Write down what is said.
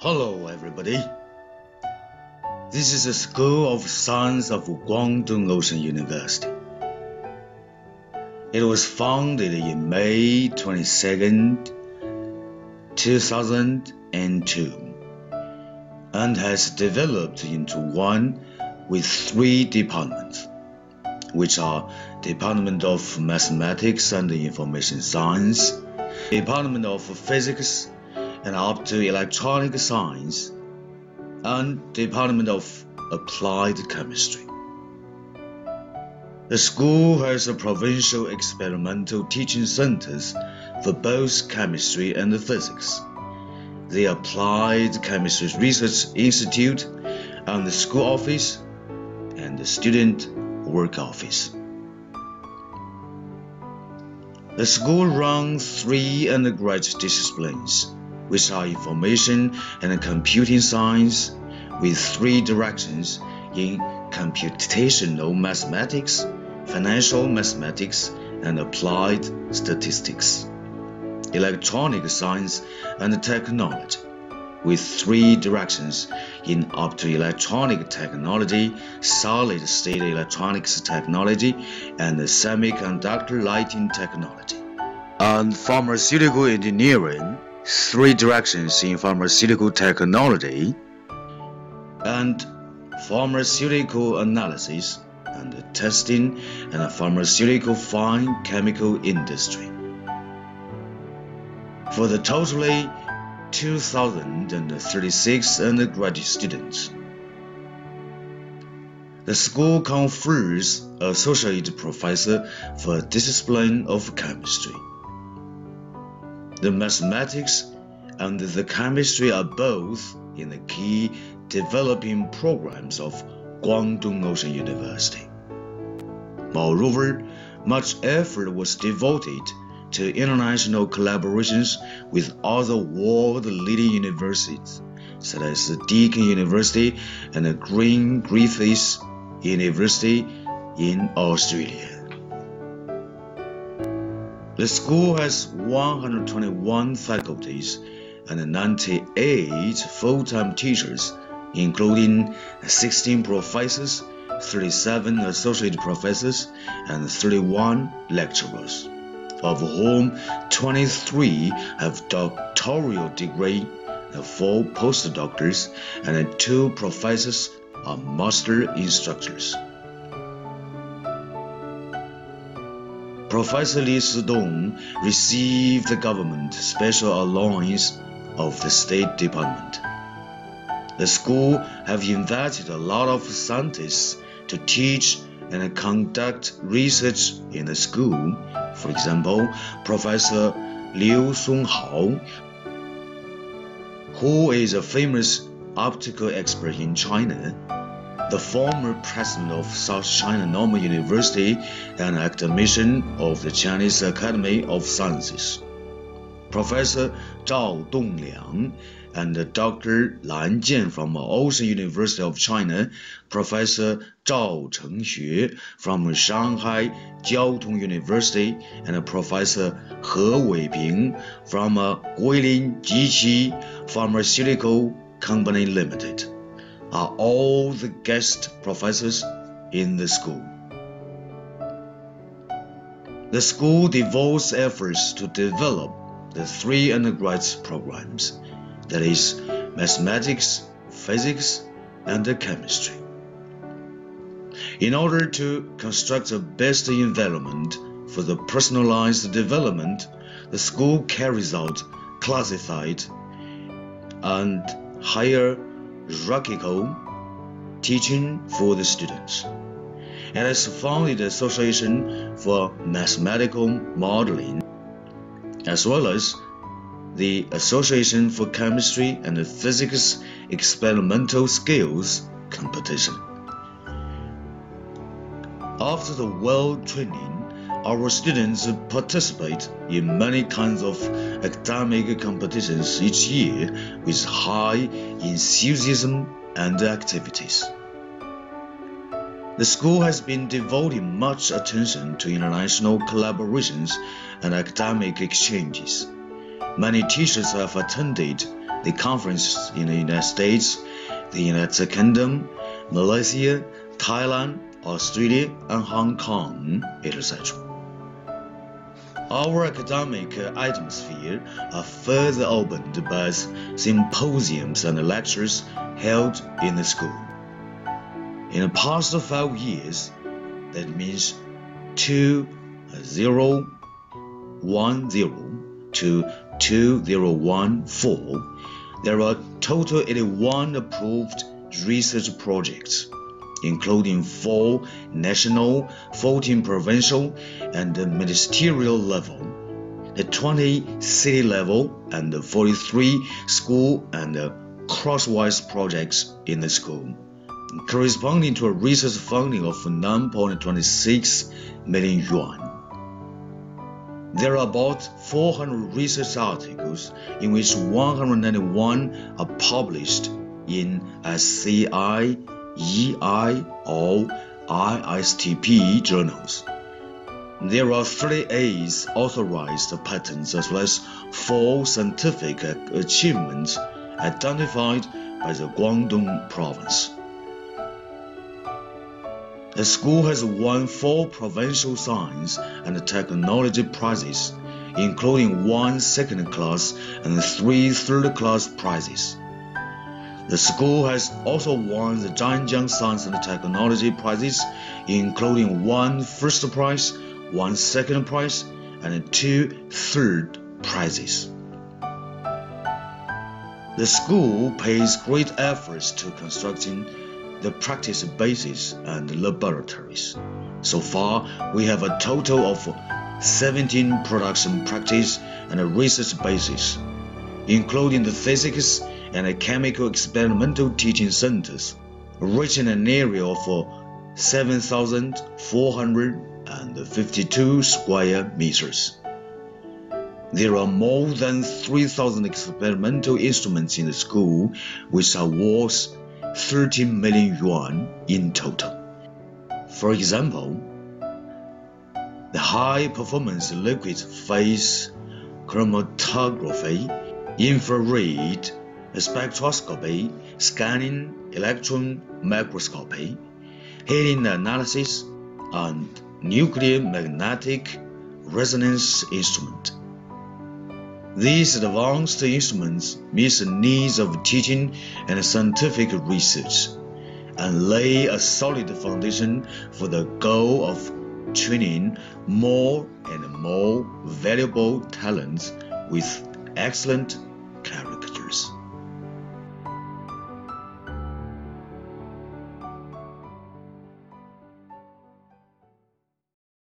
Hello, everybody. This is the School of Science of Guangdong Ocean University. It was founded in May 22nd, 2002, and has developed into one with three departments, which are Department of Mathematics and Information Science, Department of Physics and optoelectronic Science, and Department of Applied Chemistry. The school has a provincial experimental teaching centers for both chemistry and physics. The Applied Chemistry Research Institute and the school office and the student work office. The school runs three undergraduate disciplines, which are information and computing science, with three directions in computational mathematics, financial mathematics, and applied statistics, electronic science and technology, with three directions in optoelectronic technology, solid state electronics technology, and semiconductor lighting technology, and pharmaceutical engineering, three directions in pharmaceutical technology and pharmaceutical analysis and testing and pharmaceutical fine chemical industry. For the totally 2,036 undergraduate students, the school confers associate professor for discipline of chemistry. The mathematics and the chemistry are both in the key developing programs of Guangdong Ocean University. Moreover, much effort was devoted to international collaborations with other world-leading universities, such as Deakin University and the Green Griffiths University in Australia. The school has 121 faculties and 98 full-time teachers, including 16 professors, 37 associate professors, and 31 lecturers, of whom 23 have doctoral degree, 4 postdoctors, and 2 professors are master instructors. Professor Li Sidong received the government special allowance of the State Department. The school have invited a lot of scientists to teach and conduct research in the school. For example, Professor Liu Songhao, who is a famous optical expert in China, the former president of South China Normal University and academician of the Chinese Academy of Sciences. Professor Zhao Dongliang and Dr. Lan Jian from Ocean University of China, Professor Zhao Chengxue from Shanghai Jiao Tong University, and Professor He Weiping from Guilin Jiqi Pharmaceutical Company Limited are all the guest professors in the school. The school devotes efforts to develop the three undergraduate programs that is, mathematics, physics, and chemistry. In order to construct the best environment for the personalized development, the school carries out classified and hierarchical teaching for the students. It has founded the Association for Mathematical Modeling as well as the Association for Chemistry and Physics Experimental Skills competition. After the world training, our students participate in many kinds of academic competitions each year with high enthusiasm and activities. The school has been devoting much attention to international collaborations and academic exchanges. Many teachers have attended the conference in the United States, the United Kingdom, Malaysia, Thailand, Australia, and Hong Kong, etc. Our academic uh, atmosphere are further opened by symposiums and lectures held in the school. In the past five years, that means 2010 to 2014, there are total 81 approved research projects including four national, 14 provincial, and ministerial level, the 20 city level, and the 43 school and crosswise projects in the school, corresponding to a research funding of 9.26 million yuan. There are about 400 research articles, in which 191 are published in SCI EI or ISTP journals. There are 38 authorized patents as well as four scientific achievements identified by the Guangdong province. The school has won four provincial science and technology prizes, including one second class and three third class prizes. The school has also won the Zhanjiang Science and Technology prizes, including one first prize, one second prize, and two third prizes. The school pays great efforts to constructing the practice bases and laboratories. So far, we have a total of 17 production practice and a research bases, including the physics and a chemical experimental teaching centers, reaching an area of 7,452 square meters. There are more than 3,000 experimental instruments in the school, which are worth 13 million yuan in total. For example, the high performance liquid phase chromatography, infrared spectroscopy, scanning, electron microscopy, heating analysis, and nuclear magnetic resonance instrument. These advanced instruments meet the needs of teaching and scientific research and lay a solid foundation for the goal of training more and more valuable talents with excellent character.